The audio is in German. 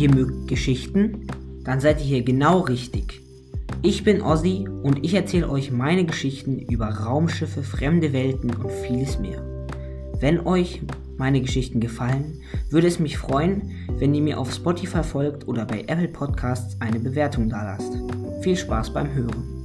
ihr mögt Geschichten? Dann seid ihr hier genau richtig. Ich bin Ozzy und ich erzähle euch meine Geschichten über Raumschiffe, fremde Welten und vieles mehr. Wenn euch meine Geschichten gefallen, würde es mich freuen, wenn ihr mir auf Spotify folgt oder bei Apple Podcasts eine Bewertung dalasst. Viel Spaß beim Hören.